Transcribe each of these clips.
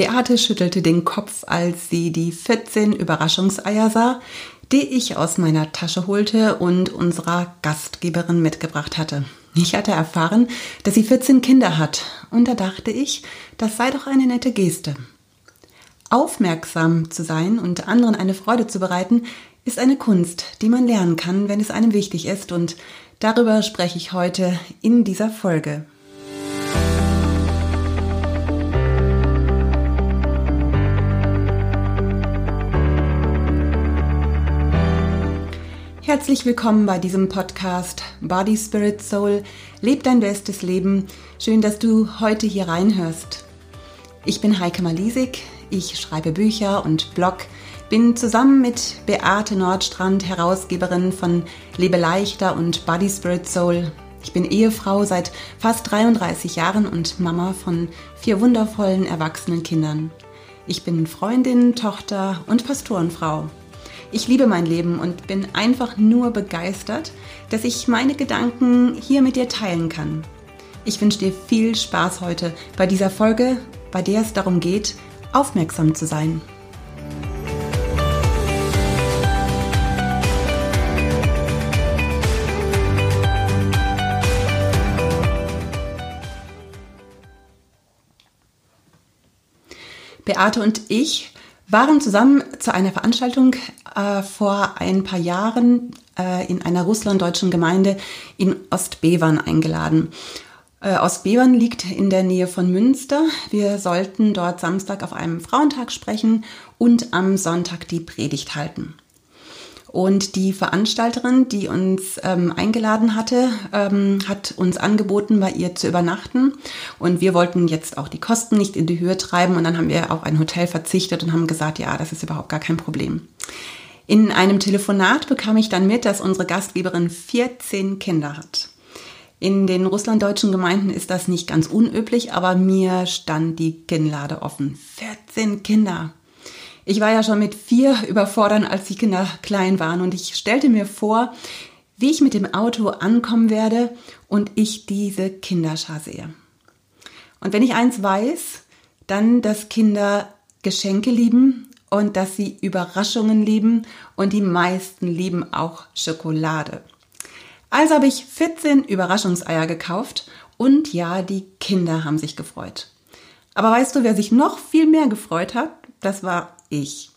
Beate schüttelte den Kopf, als sie die 14 Überraschungseier sah, die ich aus meiner Tasche holte und unserer Gastgeberin mitgebracht hatte. Ich hatte erfahren, dass sie 14 Kinder hat, und da dachte ich, das sei doch eine nette Geste. Aufmerksam zu sein und anderen eine Freude zu bereiten, ist eine Kunst, die man lernen kann, wenn es einem wichtig ist, und darüber spreche ich heute in dieser Folge. Herzlich willkommen bei diesem Podcast Body, Spirit, Soul. Leb dein bestes Leben. Schön, dass du heute hier reinhörst. Ich bin Heike Malisik. Ich schreibe Bücher und Blog. Bin zusammen mit Beate Nordstrand Herausgeberin von Lebe leichter und Body, Spirit, Soul. Ich bin Ehefrau seit fast 33 Jahren und Mama von vier wundervollen erwachsenen Kindern. Ich bin Freundin, Tochter und Pastorenfrau. Ich liebe mein Leben und bin einfach nur begeistert, dass ich meine Gedanken hier mit dir teilen kann. Ich wünsche dir viel Spaß heute bei dieser Folge, bei der es darum geht, aufmerksam zu sein. Beate und ich waren zusammen zu einer Veranstaltung äh, vor ein paar Jahren äh, in einer russlanddeutschen Gemeinde in Ostbevern eingeladen. Äh, Ostbevern liegt in der Nähe von Münster. Wir sollten dort Samstag auf einem Frauentag sprechen und am Sonntag die Predigt halten. Und die Veranstalterin, die uns ähm, eingeladen hatte, ähm, hat uns angeboten, bei ihr zu übernachten. Und wir wollten jetzt auch die Kosten nicht in die Höhe treiben. Und dann haben wir auf ein Hotel verzichtet und haben gesagt, ja, das ist überhaupt gar kein Problem. In einem Telefonat bekam ich dann mit, dass unsere Gastgeberin 14 Kinder hat. In den russlanddeutschen Gemeinden ist das nicht ganz unüblich, aber mir stand die Kinnlade offen. 14 Kinder. Ich war ja schon mit vier überfordert, als die Kinder klein waren und ich stellte mir vor, wie ich mit dem Auto ankommen werde und ich diese Kinderschar sehe. Und wenn ich eins weiß, dann, dass Kinder Geschenke lieben und dass sie Überraschungen lieben und die meisten lieben auch Schokolade. Also habe ich 14 Überraschungseier gekauft und ja, die Kinder haben sich gefreut. Aber weißt du, wer sich noch viel mehr gefreut hat? Das war ich.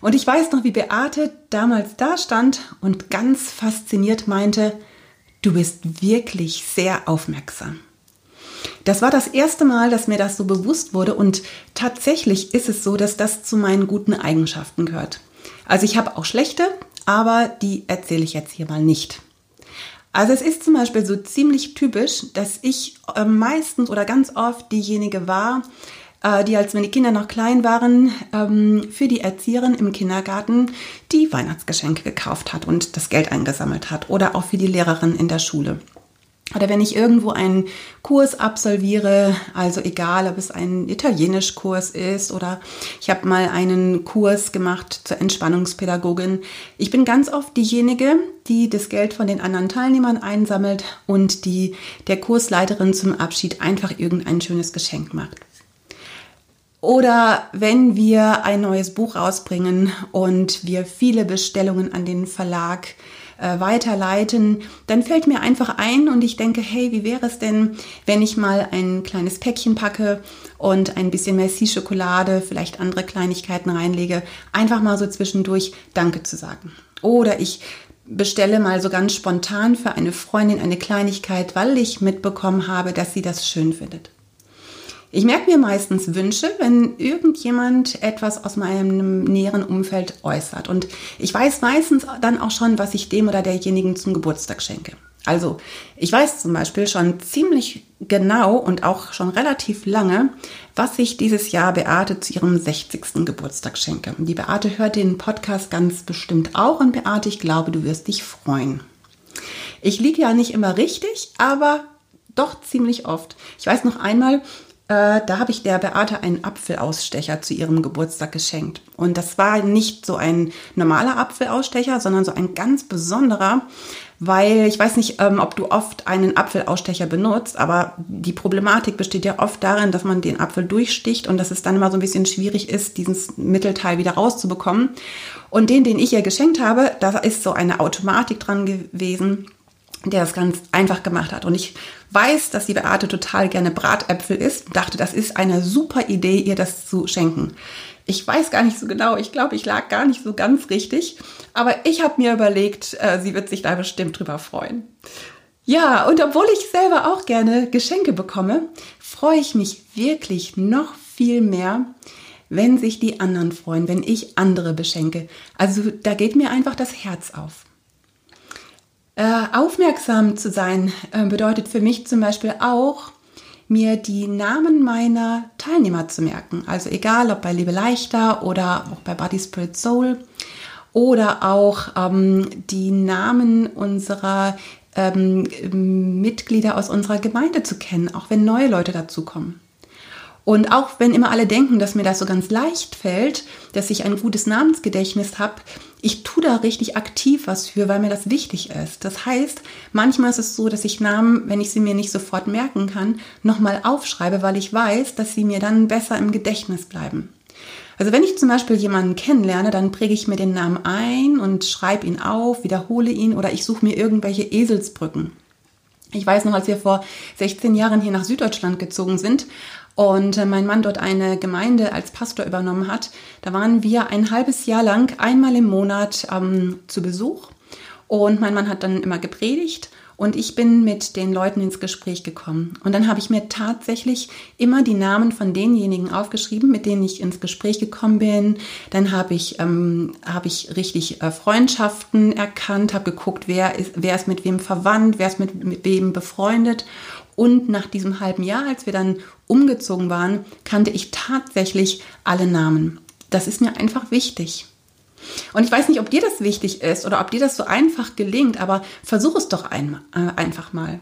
Und ich weiß noch, wie Beate damals da stand und ganz fasziniert meinte, du bist wirklich sehr aufmerksam. Das war das erste Mal, dass mir das so bewusst wurde und tatsächlich ist es so, dass das zu meinen guten Eigenschaften gehört. Also ich habe auch schlechte, aber die erzähle ich jetzt hier mal nicht. Also es ist zum Beispiel so ziemlich typisch, dass ich äh, meistens oder ganz oft diejenige war, äh, die, als meine Kinder noch klein waren, ähm, für die Erzieherin im Kindergarten die Weihnachtsgeschenke gekauft hat und das Geld eingesammelt hat oder auch für die Lehrerin in der Schule. Oder wenn ich irgendwo einen Kurs absolviere, also egal, ob es ein Italienischkurs ist oder ich habe mal einen Kurs gemacht zur Entspannungspädagogin. Ich bin ganz oft diejenige, die das Geld von den anderen Teilnehmern einsammelt und die der Kursleiterin zum Abschied einfach irgendein schönes Geschenk macht. Oder wenn wir ein neues Buch rausbringen und wir viele Bestellungen an den Verlag äh, weiterleiten, dann fällt mir einfach ein und ich denke, hey, wie wäre es denn, wenn ich mal ein kleines Päckchen packe und ein bisschen Merci-Schokolade, vielleicht andere Kleinigkeiten reinlege, einfach mal so zwischendurch Danke zu sagen. Oder ich bestelle mal so ganz spontan für eine Freundin eine Kleinigkeit, weil ich mitbekommen habe, dass sie das schön findet. Ich merke mir meistens Wünsche, wenn irgendjemand etwas aus meinem näheren Umfeld äußert. Und ich weiß meistens dann auch schon, was ich dem oder derjenigen zum Geburtstag schenke. Also, ich weiß zum Beispiel schon ziemlich genau und auch schon relativ lange, was ich dieses Jahr Beate zu ihrem 60. Geburtstag schenke. Die Beate hört den Podcast ganz bestimmt auch und Beate, ich glaube, du wirst dich freuen. Ich liege ja nicht immer richtig, aber doch ziemlich oft. Ich weiß noch einmal, äh, da habe ich der Beate einen Apfelausstecher zu ihrem Geburtstag geschenkt. Und das war nicht so ein normaler Apfelausstecher, sondern so ein ganz besonderer, weil ich weiß nicht, ähm, ob du oft einen Apfelausstecher benutzt, aber die Problematik besteht ja oft darin, dass man den Apfel durchsticht und dass es dann immer so ein bisschen schwierig ist, dieses Mittelteil wieder rauszubekommen. Und den, den ich ihr geschenkt habe, da ist so eine Automatik dran gewesen, der das ganz einfach gemacht hat. Und ich weiß, dass die Beate total gerne Bratäpfel isst und dachte, das ist eine super Idee, ihr das zu schenken. Ich weiß gar nicht so genau, ich glaube, ich lag gar nicht so ganz richtig, aber ich habe mir überlegt, äh, sie wird sich da bestimmt drüber freuen. Ja, und obwohl ich selber auch gerne Geschenke bekomme, freue ich mich wirklich noch viel mehr, wenn sich die anderen freuen, wenn ich andere beschenke. Also da geht mir einfach das Herz auf. Äh, aufmerksam zu sein äh, bedeutet für mich zum Beispiel auch, mir die Namen meiner Teilnehmer zu merken. Also egal, ob bei Liebe Leichter oder auch bei Body Spirit Soul oder auch ähm, die Namen unserer ähm, Mitglieder aus unserer Gemeinde zu kennen, auch wenn neue Leute dazukommen. Und auch wenn immer alle denken, dass mir das so ganz leicht fällt, dass ich ein gutes Namensgedächtnis habe, ich tue da richtig aktiv was für, weil mir das wichtig ist. Das heißt, manchmal ist es so, dass ich Namen, wenn ich sie mir nicht sofort merken kann, nochmal aufschreibe, weil ich weiß, dass sie mir dann besser im Gedächtnis bleiben. Also wenn ich zum Beispiel jemanden kennenlerne, dann präge ich mir den Namen ein und schreibe ihn auf, wiederhole ihn oder ich suche mir irgendwelche Eselsbrücken. Ich weiß noch, als wir vor 16 Jahren hier nach Süddeutschland gezogen sind, und äh, mein Mann dort eine Gemeinde als Pastor übernommen hat, da waren wir ein halbes Jahr lang einmal im Monat ähm, zu Besuch und mein Mann hat dann immer gepredigt und ich bin mit den Leuten ins Gespräch gekommen. Und dann habe ich mir tatsächlich immer die Namen von denjenigen aufgeschrieben, mit denen ich ins Gespräch gekommen bin. Dann habe ich, ähm, hab ich richtig äh, Freundschaften erkannt, habe geguckt, wer ist, wer ist mit wem verwandt, wer ist mit, mit wem befreundet. Und nach diesem halben Jahr, als wir dann umgezogen waren, kannte ich tatsächlich alle Namen. Das ist mir einfach wichtig. Und ich weiß nicht, ob dir das wichtig ist oder ob dir das so einfach gelingt, aber versuch es doch ein, äh, einfach mal.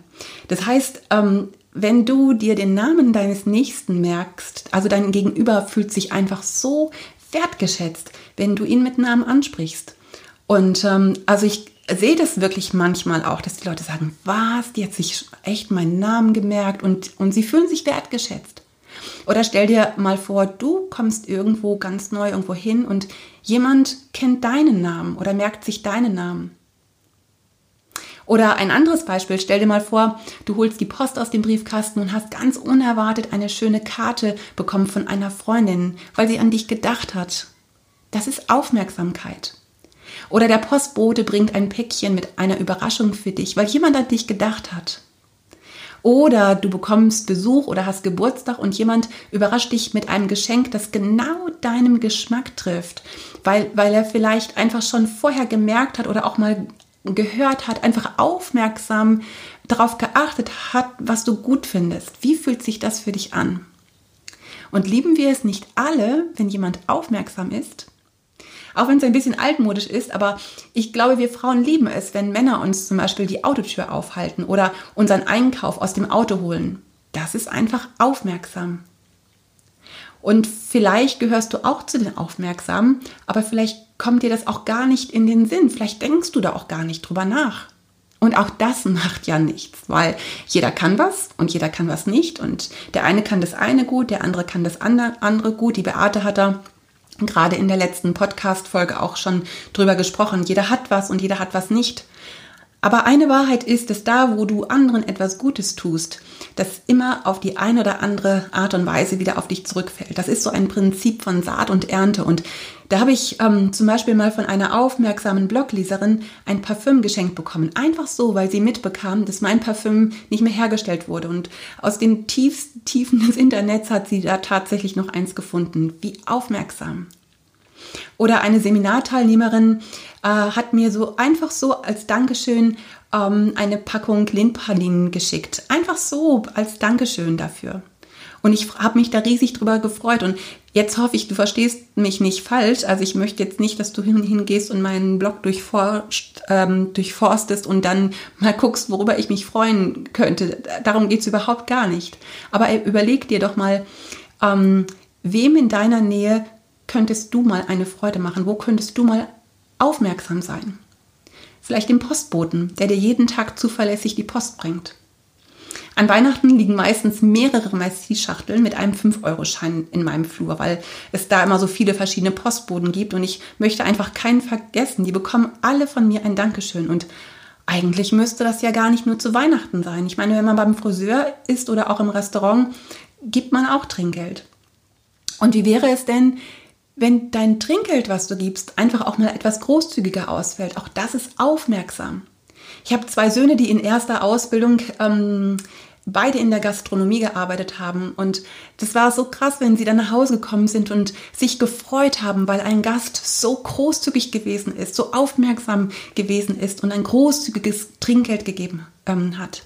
Das heißt, ähm, wenn du dir den Namen deines Nächsten merkst, also dein Gegenüber fühlt sich einfach so wertgeschätzt, wenn du ihn mit Namen ansprichst. Und ähm, also ich sehe das wirklich manchmal auch, dass die Leute sagen, was, die hat sich echt meinen Namen gemerkt und, und sie fühlen sich wertgeschätzt. Oder stell dir mal vor, du kommst irgendwo ganz neu irgendwo hin und jemand kennt deinen Namen oder merkt sich deinen Namen. Oder ein anderes Beispiel, stell dir mal vor, du holst die Post aus dem Briefkasten und hast ganz unerwartet eine schöne Karte bekommen von einer Freundin, weil sie an dich gedacht hat. Das ist Aufmerksamkeit. Oder der Postbote bringt ein Päckchen mit einer Überraschung für dich, weil jemand an dich gedacht hat. Oder du bekommst Besuch oder hast Geburtstag und jemand überrascht dich mit einem Geschenk, das genau deinem Geschmack trifft, weil, weil er vielleicht einfach schon vorher gemerkt hat oder auch mal gehört hat, einfach aufmerksam darauf geachtet hat, was du gut findest. Wie fühlt sich das für dich an? Und lieben wir es nicht alle, wenn jemand aufmerksam ist? Auch wenn es ein bisschen altmodisch ist, aber ich glaube, wir Frauen lieben es, wenn Männer uns zum Beispiel die Autotür aufhalten oder unseren Einkauf aus dem Auto holen. Das ist einfach aufmerksam. Und vielleicht gehörst du auch zu den Aufmerksamen, aber vielleicht kommt dir das auch gar nicht in den Sinn. Vielleicht denkst du da auch gar nicht drüber nach. Und auch das macht ja nichts, weil jeder kann was und jeder kann was nicht. Und der eine kann das eine gut, der andere kann das andere gut. Die Beate hat da gerade in der letzten Podcast-Folge auch schon drüber gesprochen. Jeder hat was und jeder hat was nicht. Aber eine Wahrheit ist, dass da, wo du anderen etwas Gutes tust, das immer auf die eine oder andere Art und Weise wieder auf dich zurückfällt. Das ist so ein Prinzip von Saat und Ernte. Und da habe ich ähm, zum Beispiel mal von einer aufmerksamen Blogleserin ein Parfüm geschenkt bekommen. Einfach so, weil sie mitbekam, dass mein Parfüm nicht mehr hergestellt wurde. Und aus den tiefsten Tiefen des Internets hat sie da tatsächlich noch eins gefunden. Wie aufmerksam. Oder eine Seminarteilnehmerin äh, hat mir so einfach so als Dankeschön ähm, eine Packung Lindpralinen geschickt. Einfach so als Dankeschön dafür. Und ich habe mich da riesig drüber gefreut. Und jetzt hoffe ich, du verstehst mich nicht falsch. Also ich möchte jetzt nicht, dass du hingehst und meinen Blog durchforscht, ähm, durchforstest und dann mal guckst, worüber ich mich freuen könnte. Darum geht es überhaupt gar nicht. Aber überleg dir doch mal, ähm, wem in deiner Nähe könntest du mal eine Freude machen? Wo könntest du mal aufmerksam sein? Vielleicht den Postboten, der dir jeden Tag zuverlässig die Post bringt. An Weihnachten liegen meistens mehrere Merci-Schachteln mit einem 5-Euro-Schein in meinem Flur, weil es da immer so viele verschiedene Postboden gibt und ich möchte einfach keinen vergessen. Die bekommen alle von mir ein Dankeschön und eigentlich müsste das ja gar nicht nur zu Weihnachten sein. Ich meine, wenn man beim Friseur ist oder auch im Restaurant, gibt man auch Trinkgeld. Und wie wäre es denn, wenn dein Trinkgeld, was du gibst, einfach auch mal etwas großzügiger ausfällt? Auch das ist aufmerksam. Ich habe zwei Söhne, die in erster Ausbildung ähm, beide in der Gastronomie gearbeitet haben. Und das war so krass, wenn sie dann nach Hause gekommen sind und sich gefreut haben, weil ein Gast so großzügig gewesen ist, so aufmerksam gewesen ist und ein großzügiges Trinkgeld gegeben ähm, hat.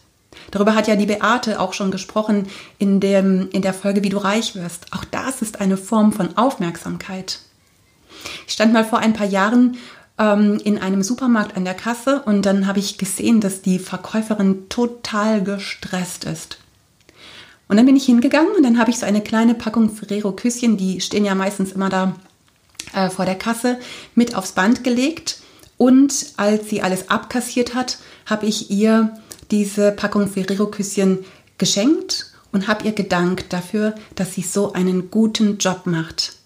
Darüber hat ja die Beate auch schon gesprochen in, dem, in der Folge, wie du reich wirst. Auch das ist eine Form von Aufmerksamkeit. Ich stand mal vor ein paar Jahren ähm, in einem Supermarkt an der Kasse und dann habe ich gesehen, dass die Verkäuferin total gestresst ist. Und dann bin ich hingegangen und dann habe ich so eine kleine Packung Ferrero Küsschen, die stehen ja meistens immer da äh, vor der Kasse, mit aufs Band gelegt. Und als sie alles abkassiert hat, habe ich ihr diese Packung Ferrero Küsschen geschenkt und habe ihr gedankt dafür, dass sie so einen guten Job macht.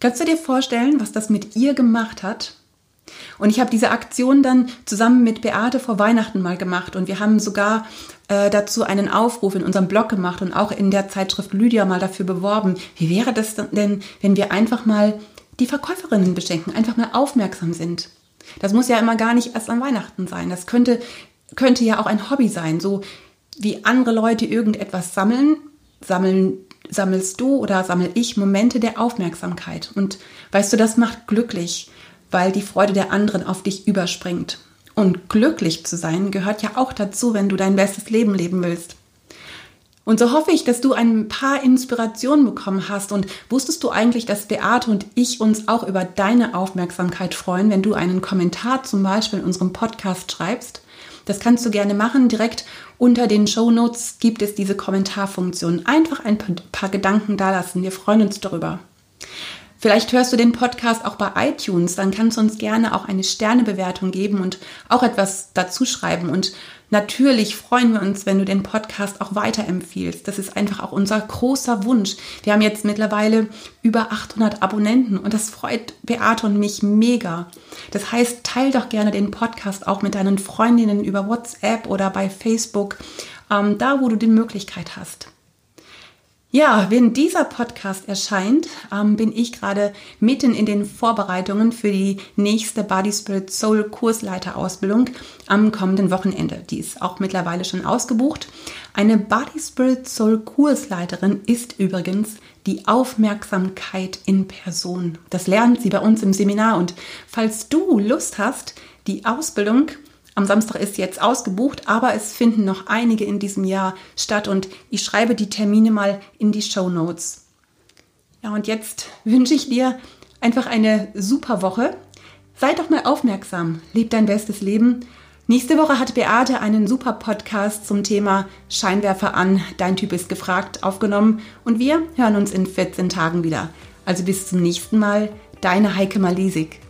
Kannst du dir vorstellen, was das mit ihr gemacht hat? Und ich habe diese Aktion dann zusammen mit Beate vor Weihnachten mal gemacht und wir haben sogar äh, dazu einen Aufruf in unserem Blog gemacht und auch in der Zeitschrift Lydia mal dafür beworben. Wie wäre das denn, wenn wir einfach mal die Verkäuferinnen beschenken, einfach mal aufmerksam sind? Das muss ja immer gar nicht erst an Weihnachten sein. Das könnte, könnte ja auch ein Hobby sein. So wie andere Leute irgendetwas sammeln, sammeln sammelst du oder sammel ich Momente der Aufmerksamkeit. Und weißt du, das macht glücklich weil die Freude der anderen auf dich überspringt. Und glücklich zu sein gehört ja auch dazu, wenn du dein bestes Leben leben willst. Und so hoffe ich, dass du ein paar Inspirationen bekommen hast. Und wusstest du eigentlich, dass Beate und ich uns auch über deine Aufmerksamkeit freuen, wenn du einen Kommentar zum Beispiel in unserem Podcast schreibst? Das kannst du gerne machen. Direkt unter den Show Notes gibt es diese Kommentarfunktion. Einfach ein paar Gedanken dalassen. Wir freuen uns darüber. Vielleicht hörst du den Podcast auch bei iTunes, dann kannst du uns gerne auch eine Sternebewertung geben und auch etwas dazu schreiben. Und natürlich freuen wir uns, wenn du den Podcast auch weiterempfiehlst. Das ist einfach auch unser großer Wunsch. Wir haben jetzt mittlerweile über 800 Abonnenten und das freut Beate und mich mega. Das heißt, teil doch gerne den Podcast auch mit deinen Freundinnen über WhatsApp oder bei Facebook, ähm, da wo du die Möglichkeit hast. Ja, wenn dieser Podcast erscheint, ähm, bin ich gerade mitten in den Vorbereitungen für die nächste Body Spirit Soul Kursleiterausbildung am kommenden Wochenende. Die ist auch mittlerweile schon ausgebucht. Eine Body Spirit Soul Kursleiterin ist übrigens die Aufmerksamkeit in Person. Das lernt sie bei uns im Seminar und falls du Lust hast, die Ausbildung am Samstag ist jetzt ausgebucht, aber es finden noch einige in diesem Jahr statt und ich schreibe die Termine mal in die Show Notes. Ja, und jetzt wünsche ich dir einfach eine super Woche. Sei doch mal aufmerksam, leb dein bestes Leben. Nächste Woche hat Beate einen super Podcast zum Thema Scheinwerfer an, dein Typ ist gefragt aufgenommen und wir hören uns in 14 Tagen wieder. Also bis zum nächsten Mal, deine Heike Malisik.